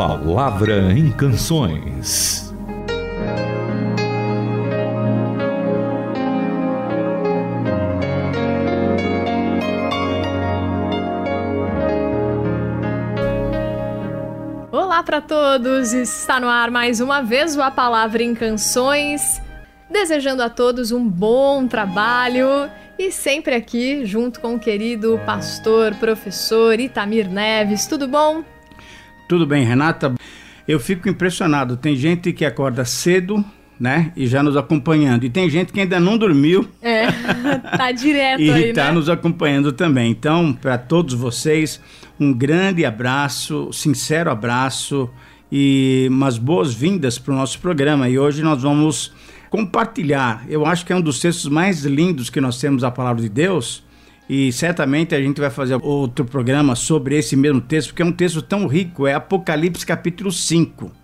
Palavra em Canções. Olá para todos! Está no ar mais uma vez o A Palavra em Canções. Desejando a todos um bom trabalho e sempre aqui junto com o querido pastor, professor Itamir Neves. Tudo bom? Tudo bem, Renata? Eu fico impressionado. Tem gente que acorda cedo, né? E já nos acompanhando. E tem gente que ainda não dormiu. É, tá direto e aí, está né? nos acompanhando também. Então, para todos vocês, um grande abraço, sincero abraço e umas boas-vindas para o nosso programa. E hoje nós vamos compartilhar. Eu acho que é um dos textos mais lindos que nós temos a palavra de Deus e certamente a gente vai fazer outro programa sobre esse mesmo texto, porque é um texto tão rico, é Apocalipse capítulo 5.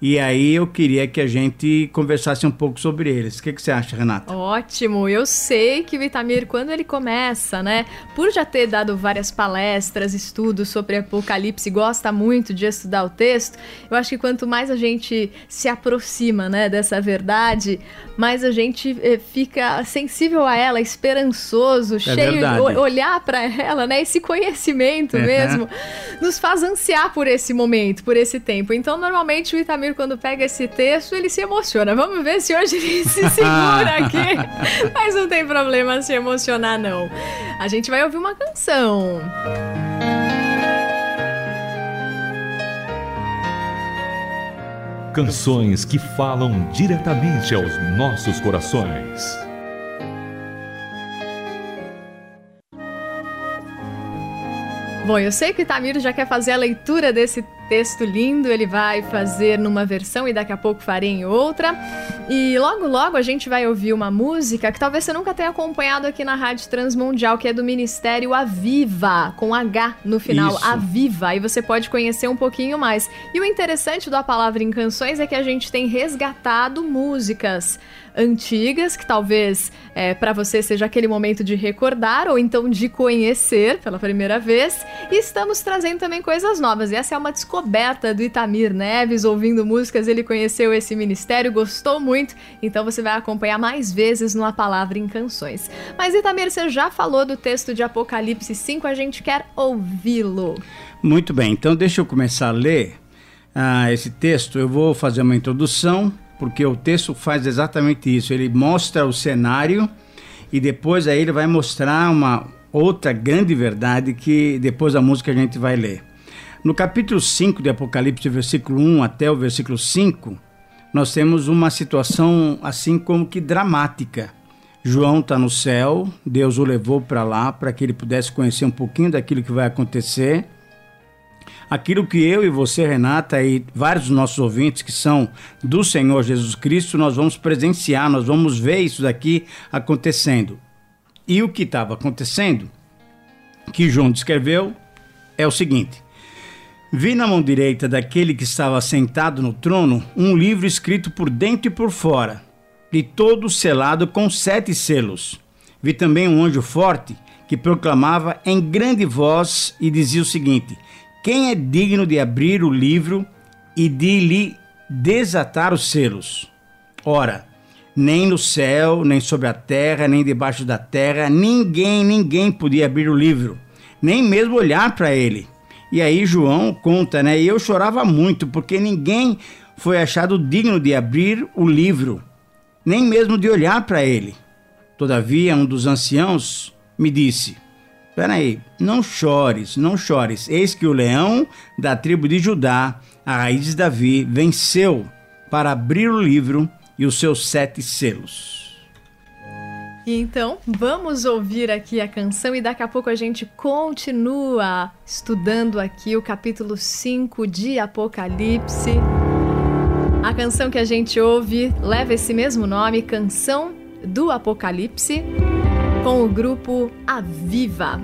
E aí eu queria que a gente conversasse um pouco sobre eles. O que, que você acha, Renata? Ótimo, eu sei que o Itamir, quando ele começa, né, por já ter dado várias palestras, estudos sobre Apocalipse, gosta muito de estudar o texto, eu acho que quanto mais a gente se aproxima, né, dessa verdade, mais a gente eh, fica sensível a ela, esperançoso, É cheio verdade. de olhar para ela, né, esse conhecimento Uhum. mesmo, nos faz ansiar por esse momento, por esse tempo. Então, normalmente o Itamir quando pega esse texto, ele se emociona. Vamos ver se hoje ele se segura aqui. Mas não tem problema se emocionar não. A gente vai ouvir uma canção. Canções que falam diretamente aos nossos corações. Bom, eu sei que o Itamir já quer fazer a leitura desse texto lindo, ele vai fazer numa versão e daqui a pouco farei em outra. E logo logo a gente vai ouvir uma música que talvez você nunca tenha acompanhado aqui na Rádio Transmundial, que é do Ministério Aviva, com H no final, Isso. Aviva, e você pode conhecer um pouquinho mais. E o interessante da palavra em canções é que a gente tem resgatado músicas antigas, que talvez é, para você seja aquele momento de recordar ou então de conhecer pela primeira vez. E estamos trazendo também coisas novas. E essa é uma descoberta do Itamir Neves, ouvindo músicas, ele conheceu esse ministério, gostou muito, então você vai acompanhar mais vezes no A Palavra em Canções. Mas Itamir, você já falou do texto de Apocalipse 5, a gente quer ouvi-lo. Muito bem, então deixa eu começar a ler ah, esse texto. Eu vou fazer uma introdução, porque o texto faz exatamente isso. Ele mostra o cenário e depois aí ele vai mostrar uma outra grande verdade que depois da música a gente vai ler. No capítulo 5 de Apocalipse, versículo 1 até o versículo 5, nós temos uma situação assim como que dramática. João está no céu, Deus o levou para lá para que ele pudesse conhecer um pouquinho daquilo que vai acontecer. Aquilo que eu e você, Renata, e vários dos nossos ouvintes que são do Senhor Jesus Cristo, nós vamos presenciar, nós vamos ver isso daqui acontecendo. E o que estava acontecendo, que João descreveu, é o seguinte: Vi na mão direita daquele que estava sentado no trono um livro escrito por dentro e por fora, e todo selado com sete selos. Vi também um anjo forte que proclamava em grande voz e dizia o seguinte: Quem é digno de abrir o livro e de lhe desatar os selos? Ora, nem no céu, nem sobre a terra, nem debaixo da terra, ninguém, ninguém podia abrir o livro, nem mesmo olhar para ele. E aí João conta, né? E eu chorava muito, porque ninguém foi achado digno de abrir o livro, nem mesmo de olhar para ele. Todavia, um dos anciãos me disse: Peraí, não chores, não chores. Eis que o leão da tribo de Judá, a raiz de Davi, venceu para abrir o livro e os seus sete selos. Então, vamos ouvir aqui a canção e daqui a pouco a gente continua estudando aqui o capítulo 5 de Apocalipse. A canção que a gente ouve leva esse mesmo nome, Canção do Apocalipse, com o grupo Aviva.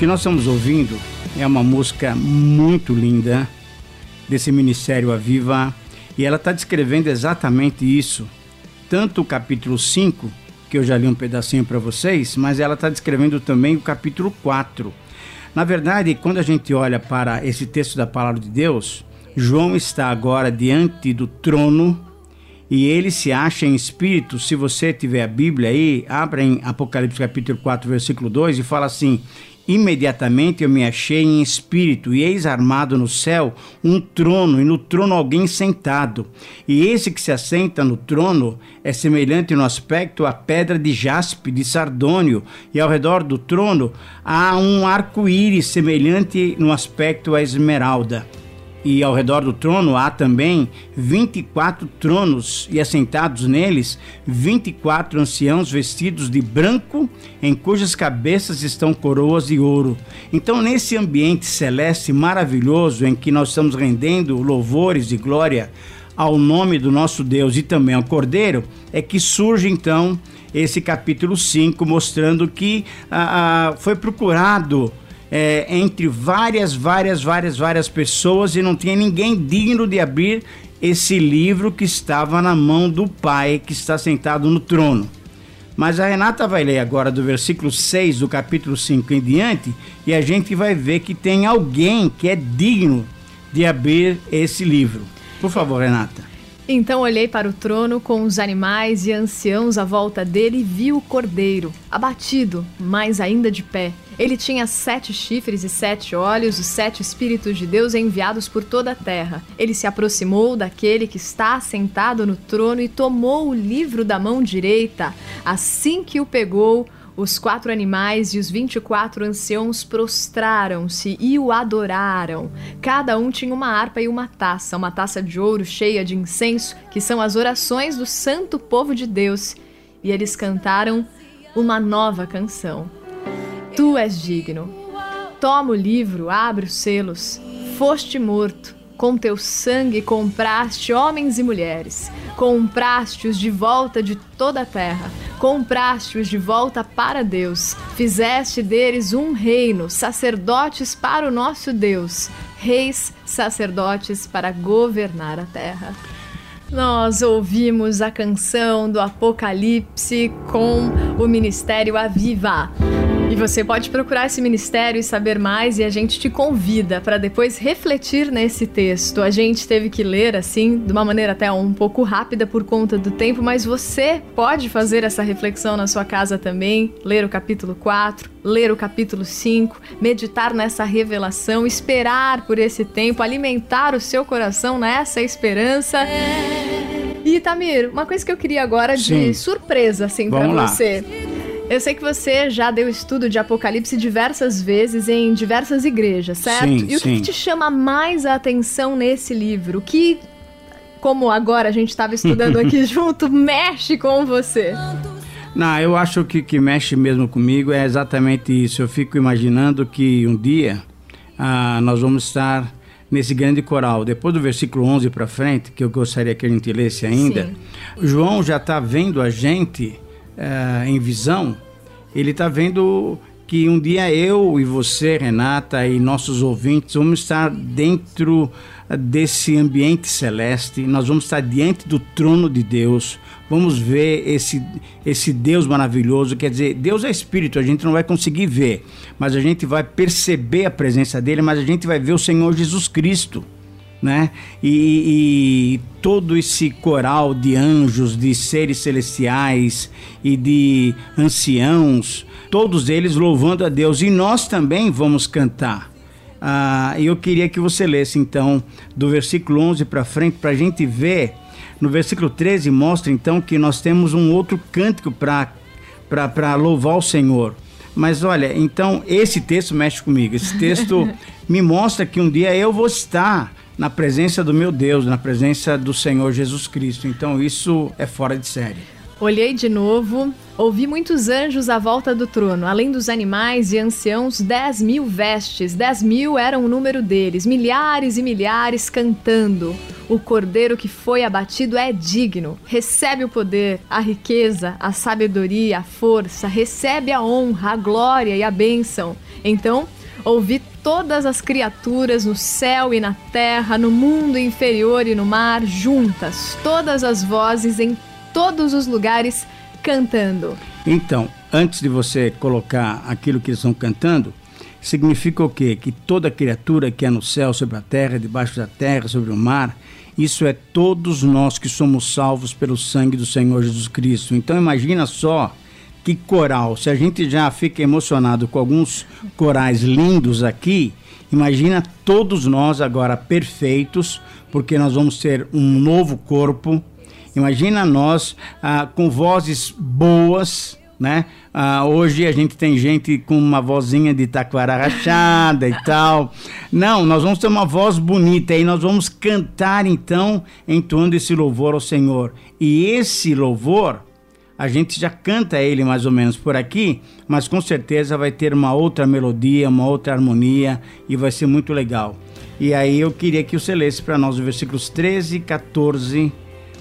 Que nós estamos ouvindo é uma música muito linda desse Ministério Aviva e ela está descrevendo exatamente isso. Tanto o capítulo 5, que eu já li um pedacinho para vocês, mas ela está descrevendo também o capítulo 4. Na verdade, quando a gente olha para esse texto da palavra de Deus, João está agora diante do trono e ele se acha em espírito. Se você tiver a Bíblia aí, abra em Apocalipse capítulo 4, versículo 2 e fala assim: Imediatamente eu me achei em espírito, e eis armado no céu um trono, e no trono alguém sentado. E esse que se assenta no trono é semelhante no aspecto à pedra de jaspe, de sardônio, e ao redor do trono há um arco-íris semelhante no aspecto à esmeralda e ao redor do trono há também 24 tronos, e assentados neles 24 anciãos vestidos de branco, em cujas cabeças estão coroas de ouro. Então, nesse ambiente celeste maravilhoso em que nós estamos rendendo louvores e glória ao nome do nosso Deus e também ao Cordeiro, é que surge então esse capítulo 5, mostrando que ah, ah, foi procurado é, entre várias, várias, várias, várias pessoas e não tinha ninguém digno de abrir esse livro que estava na mão do Pai que está sentado no trono. Mas a Renata vai ler agora do versículo 6 do capítulo 5 em diante e a gente vai ver que tem alguém que é digno de abrir esse livro. Por favor, Renata. Então olhei para o trono com os animais e anciãos à volta dele e vi o cordeiro, abatido, mas ainda de pé. Ele tinha sete chifres e sete olhos, os sete Espíritos de Deus enviados por toda a terra. Ele se aproximou daquele que está sentado no trono e tomou o livro da mão direita. Assim que o pegou, os quatro animais e os vinte e quatro anciãos prostraram-se e o adoraram. Cada um tinha uma harpa e uma taça, uma taça de ouro cheia de incenso, que são as orações do santo povo de Deus. E eles cantaram uma nova canção. Tu és digno. Toma o livro, abre os selos. Foste morto com teu sangue compraste homens e mulheres, compraste-os de volta de toda a terra, compraste-os de volta para Deus, fizeste deles um reino, sacerdotes para o nosso Deus, reis, sacerdotes para governar a terra. Nós ouvimos a canção do Apocalipse com o Ministério Aviva. E você pode procurar esse ministério e saber mais, e a gente te convida para depois refletir nesse texto. A gente teve que ler assim, de uma maneira até um pouco rápida por conta do tempo, mas você pode fazer essa reflexão na sua casa também, ler o capítulo 4, ler o capítulo 5, meditar nessa revelação, esperar por esse tempo, alimentar o seu coração nessa esperança. E Tamir, uma coisa que eu queria agora de Sim. surpresa assim para você. Eu sei que você já deu estudo de Apocalipse diversas vezes em diversas igrejas, certo? Sim, e o que sim. que te chama mais a atenção nesse livro? O que, como agora a gente estava estudando aqui junto, mexe com você? Não, eu acho que o que mexe mesmo comigo é exatamente isso. Eu fico imaginando que um dia ah, nós vamos estar nesse grande coral. Depois do versículo 11 para frente, que eu gostaria que a gente lesse ainda, Sim. João já está vendo a gente ah, em visão. Ele está vendo que um dia eu e você, Renata, e nossos ouvintes vamos estar dentro ah, desse ambiente celeste, nós vamos estar diante do trono de Deus, vamos ver esse, esse Deus maravilhoso. Quer dizer, Deus é espírito, a gente não vai conseguir ver, mas a gente vai perceber a presença dele, mas a gente vai ver o Senhor Jesus Cristo. Né? E, e todo esse coral de anjos, de seres celestiais e de anciãos, todos eles louvando a Deus, e nós também vamos cantar. Ah, eu queria que você lesse então do versículo 11 para frente para a gente ver. No versículo 13 mostra então que nós temos um outro cântico para louvar o Senhor. Mas olha, então esse texto mexe comigo. Esse texto me mostra que um dia eu vou estar na presença do meu Deus, na presença do Senhor Jesus Cristo. Então isso é fora de série. Olhei de novo, ouvi muitos anjos à volta do trono, além dos animais e anciãos, dez mil vestes, dez mil eram o número deles, milhares e milhares cantando. O cordeiro que foi abatido é digno, recebe o poder, a riqueza, a sabedoria, a força, recebe a honra, a glória e a bênção. Então, ouvi todas as criaturas no céu e na terra, no mundo inferior e no mar, juntas, todas as vozes em todos os lugares cantando. Então, antes de você colocar aquilo que eles estão cantando, significa o quê? Que toda criatura que é no céu, sobre a terra, debaixo da terra, sobre o mar, isso é todos nós que somos salvos pelo sangue do Senhor Jesus Cristo. Então imagina só que coral. Se a gente já fica emocionado com alguns corais lindos aqui, imagina todos nós agora perfeitos, porque nós vamos ter um novo corpo. Imagina nós ah, com vozes boas, né? Ah, hoje a gente tem gente com uma vozinha de taquara rachada e tal. Não, nós vamos ter uma voz bonita e nós vamos cantar então, entoando esse louvor ao Senhor. E esse louvor, a gente já canta ele mais ou menos por aqui, mas com certeza vai ter uma outra melodia, uma outra harmonia e vai ser muito legal. E aí eu queria que você lesse para nós os versículos 13 e 14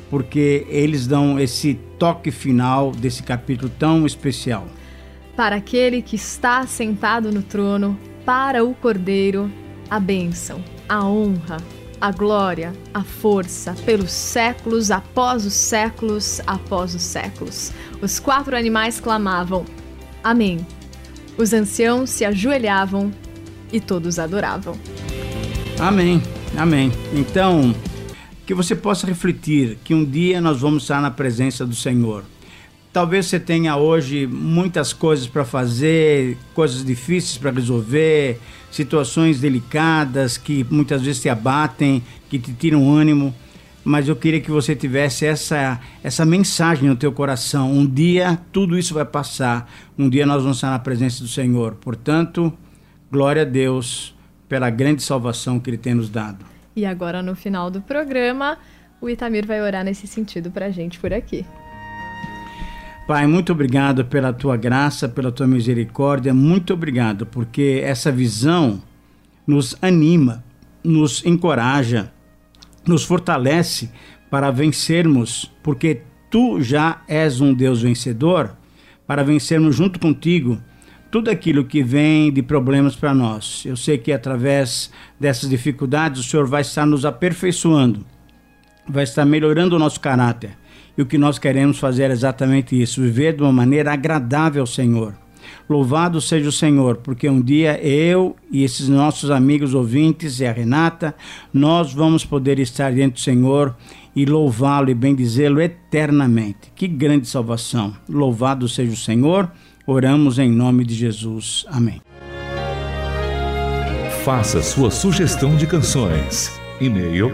porque eles dão esse toque final desse capítulo tão especial. Para aquele que está sentado no trono, para o Cordeiro, a bênção, a honra, a glória, a força, pelos séculos após os séculos após os séculos. Os quatro animais clamavam: Amém. Os anciãos se ajoelhavam e todos adoravam. Amém. Amém. Então, que você possa refletir que um dia nós vamos estar na presença do Senhor. Talvez você tenha hoje muitas coisas para fazer, coisas difíceis para resolver, situações delicadas que muitas vezes te abatem, que te tiram ânimo, mas eu queria que você tivesse essa essa mensagem no teu coração. Um dia tudo isso vai passar. Um dia nós vamos estar na presença do Senhor. Portanto, glória a Deus pela grande salvação que ele tem nos dado. E agora, no final do programa, o Itamir vai orar nesse sentido pra gente por aqui. Pai, muito obrigado pela tua graça, pela tua misericórdia, muito obrigado, porque essa visão nos anima, nos encoraja, nos fortalece para vencermos, porque tu já és um Deus vencedor, para vencermos junto contigo tudo aquilo que vem de problemas para nós. Eu sei que através dessas dificuldades o Senhor vai estar nos aperfeiçoando, vai estar melhorando o nosso caráter. E o que nós queremos fazer é exatamente isso: viver de uma maneira agradável ao Senhor. Louvado seja o Senhor, porque um dia eu e esses nossos amigos ouvintes e a Renata, nós vamos poder estar diante do Senhor e louvá-lo e bendizê-lo eternamente. Que grande salvação! Louvado seja o Senhor. Oramos em nome de Jesus. Amém. Faça sua sugestão de canções. E-mail